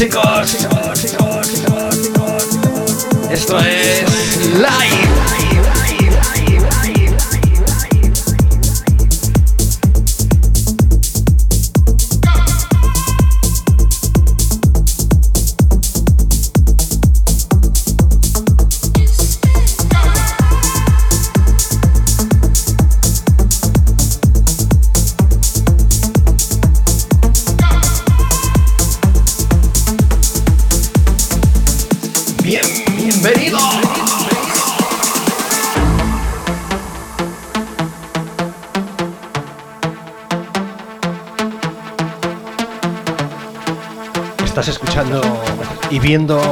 Chicos. viendo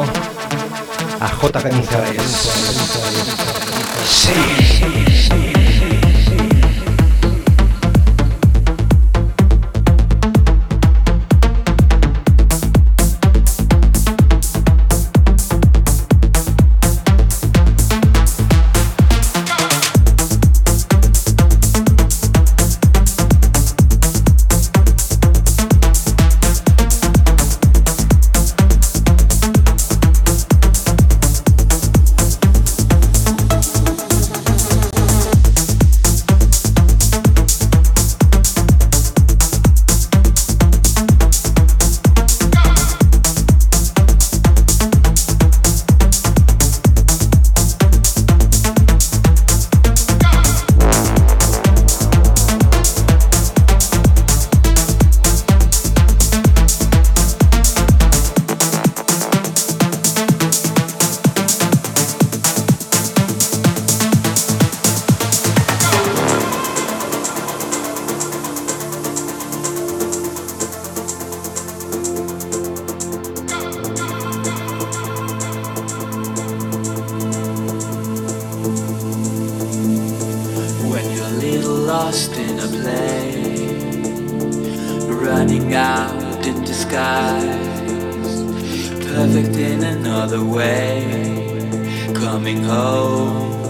in another way. Coming home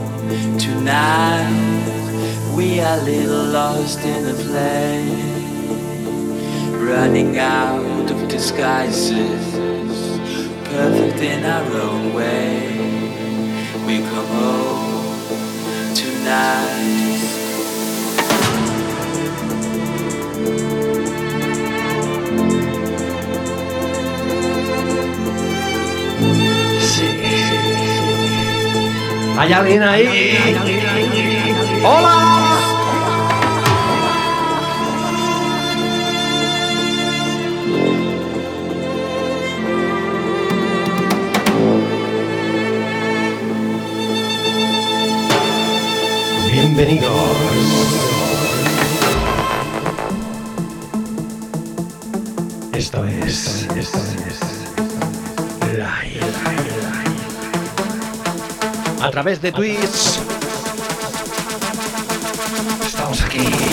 tonight, we are a little lost in the play. Running out of disguises, perfect in our own way. We come home tonight. Allá viene ahí. ¡Hola! Bienvenidos. Esto es, esto es. a través de Twitch. Estamos aquí.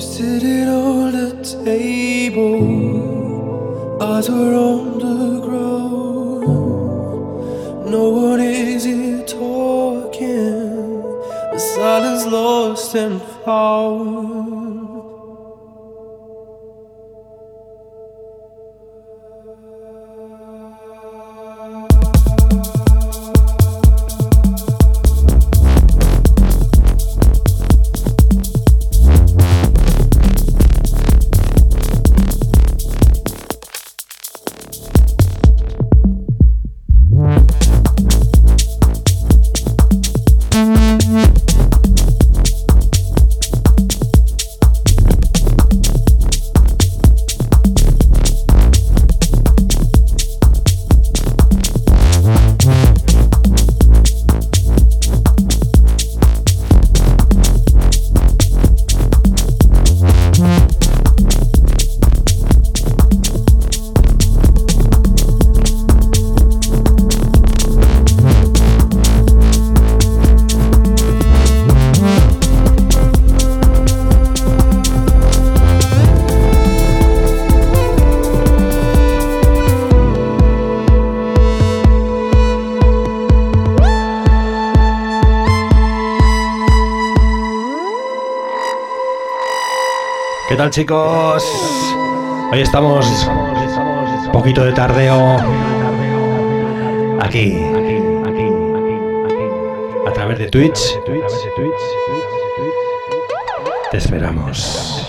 We sitting on the table, eyes were on the ground. No one is here talking, the silence lost and found. ¿Qué tal chicos? Hoy estamos un poquito de tardeo aquí a través de Twitch. Te esperamos.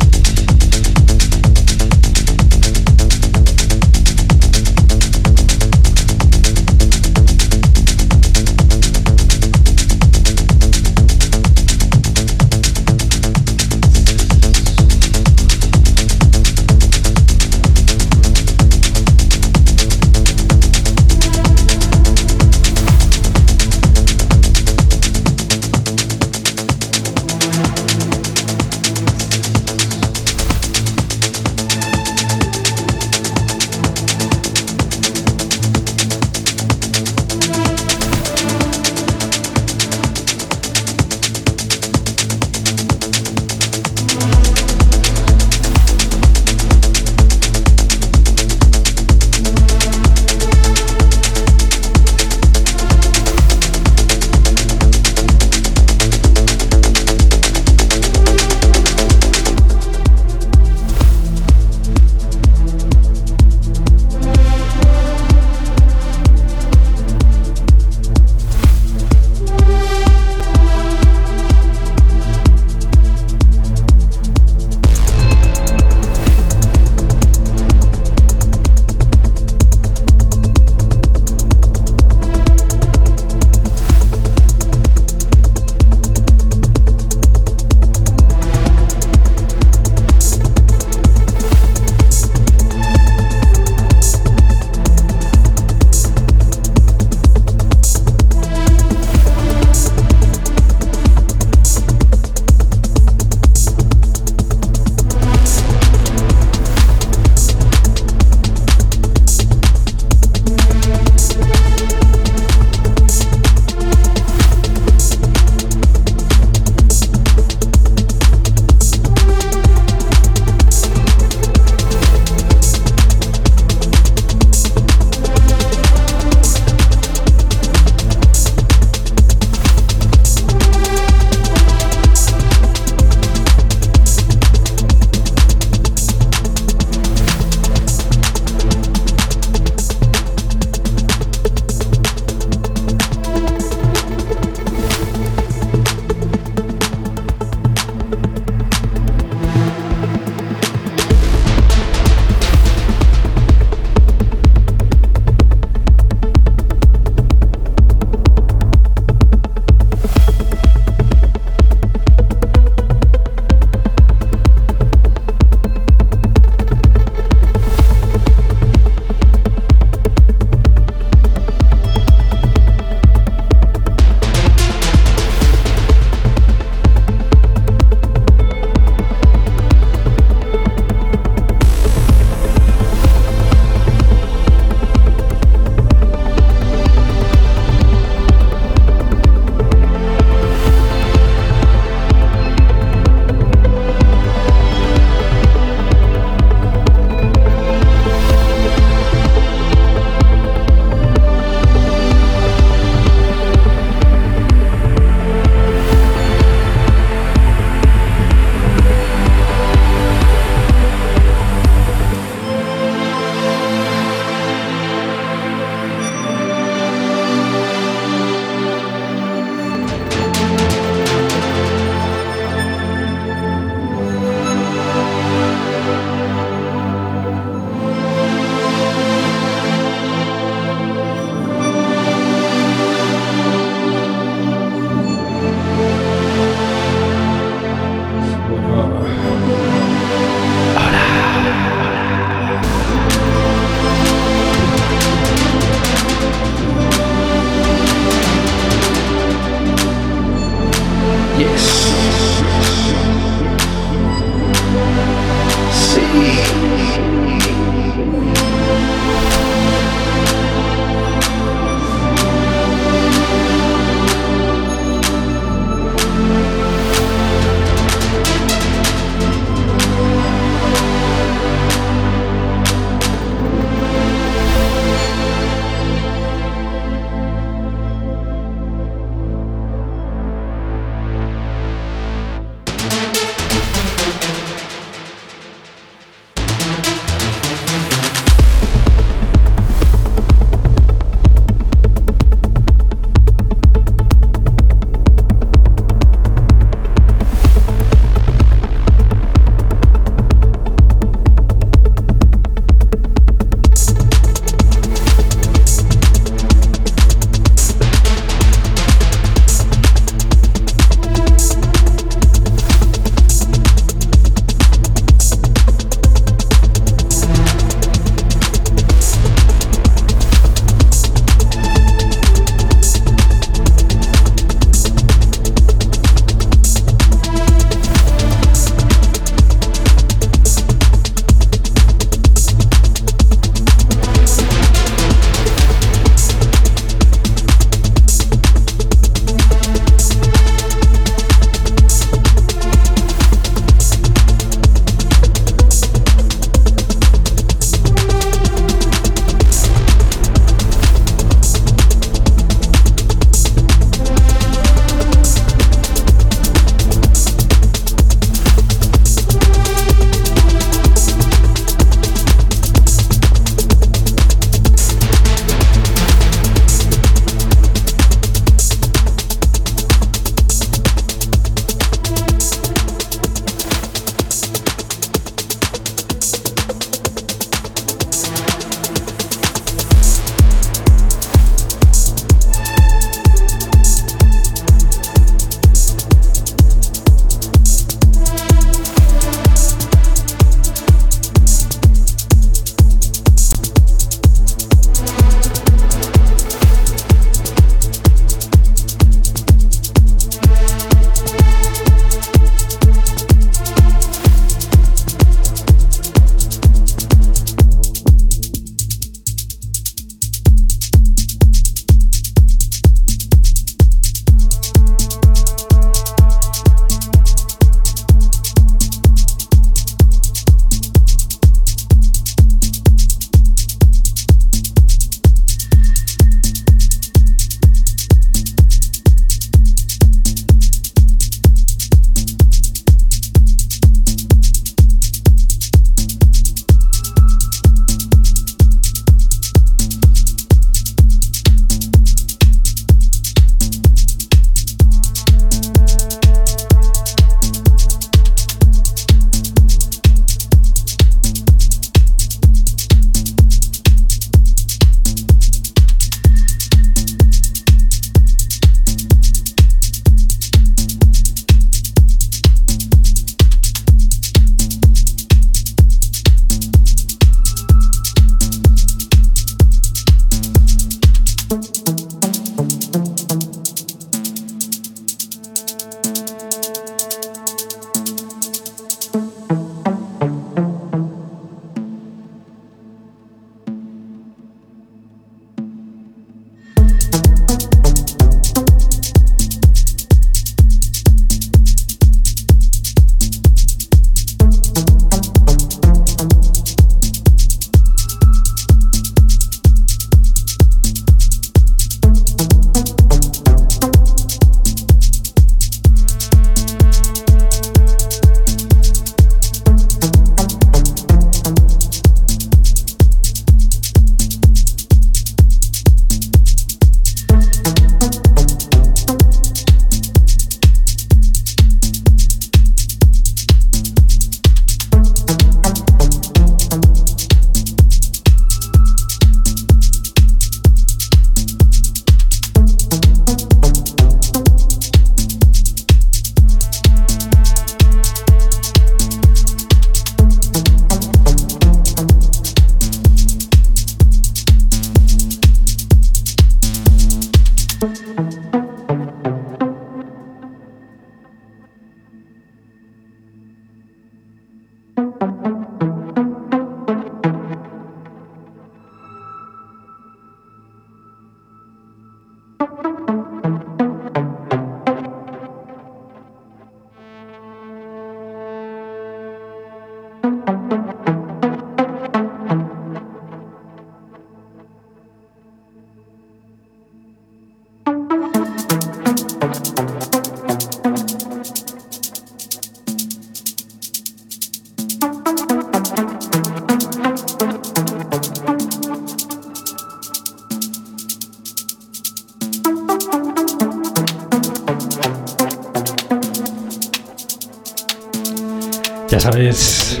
Ya sabes,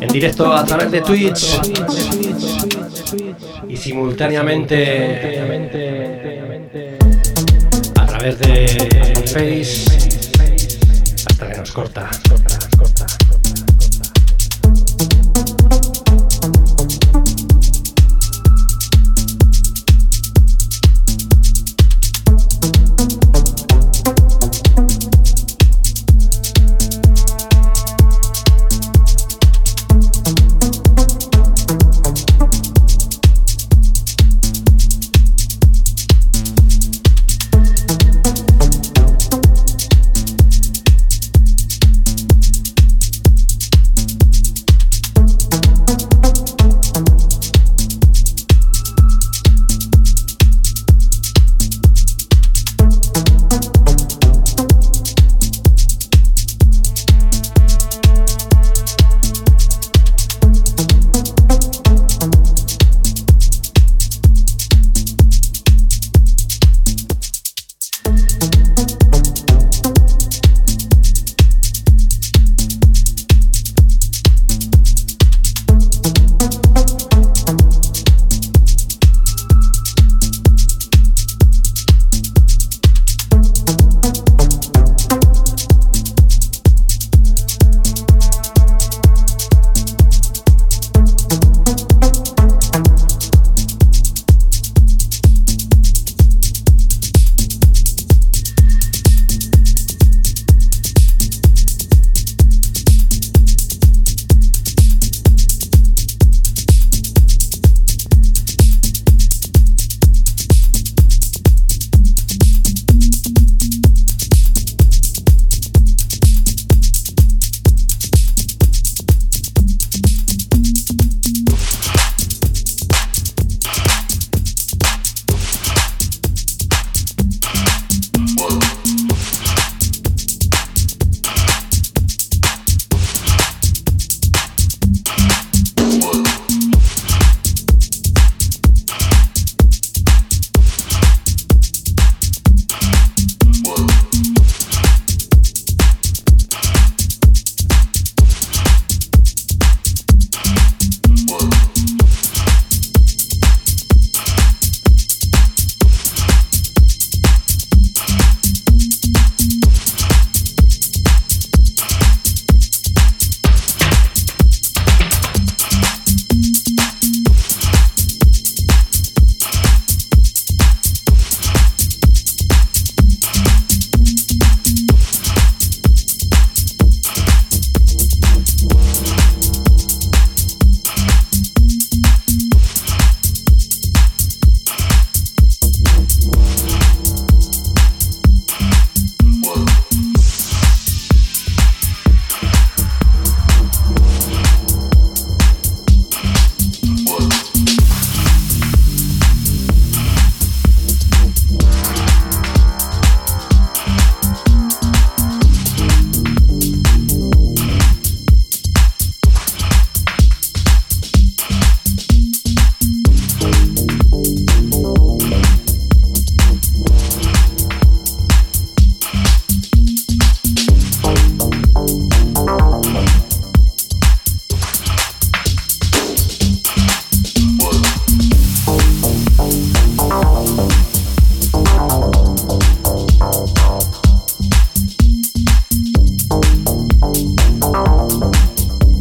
en directo a través de Twitch. Y simultáneamente a través de Face. Hasta que nos corta.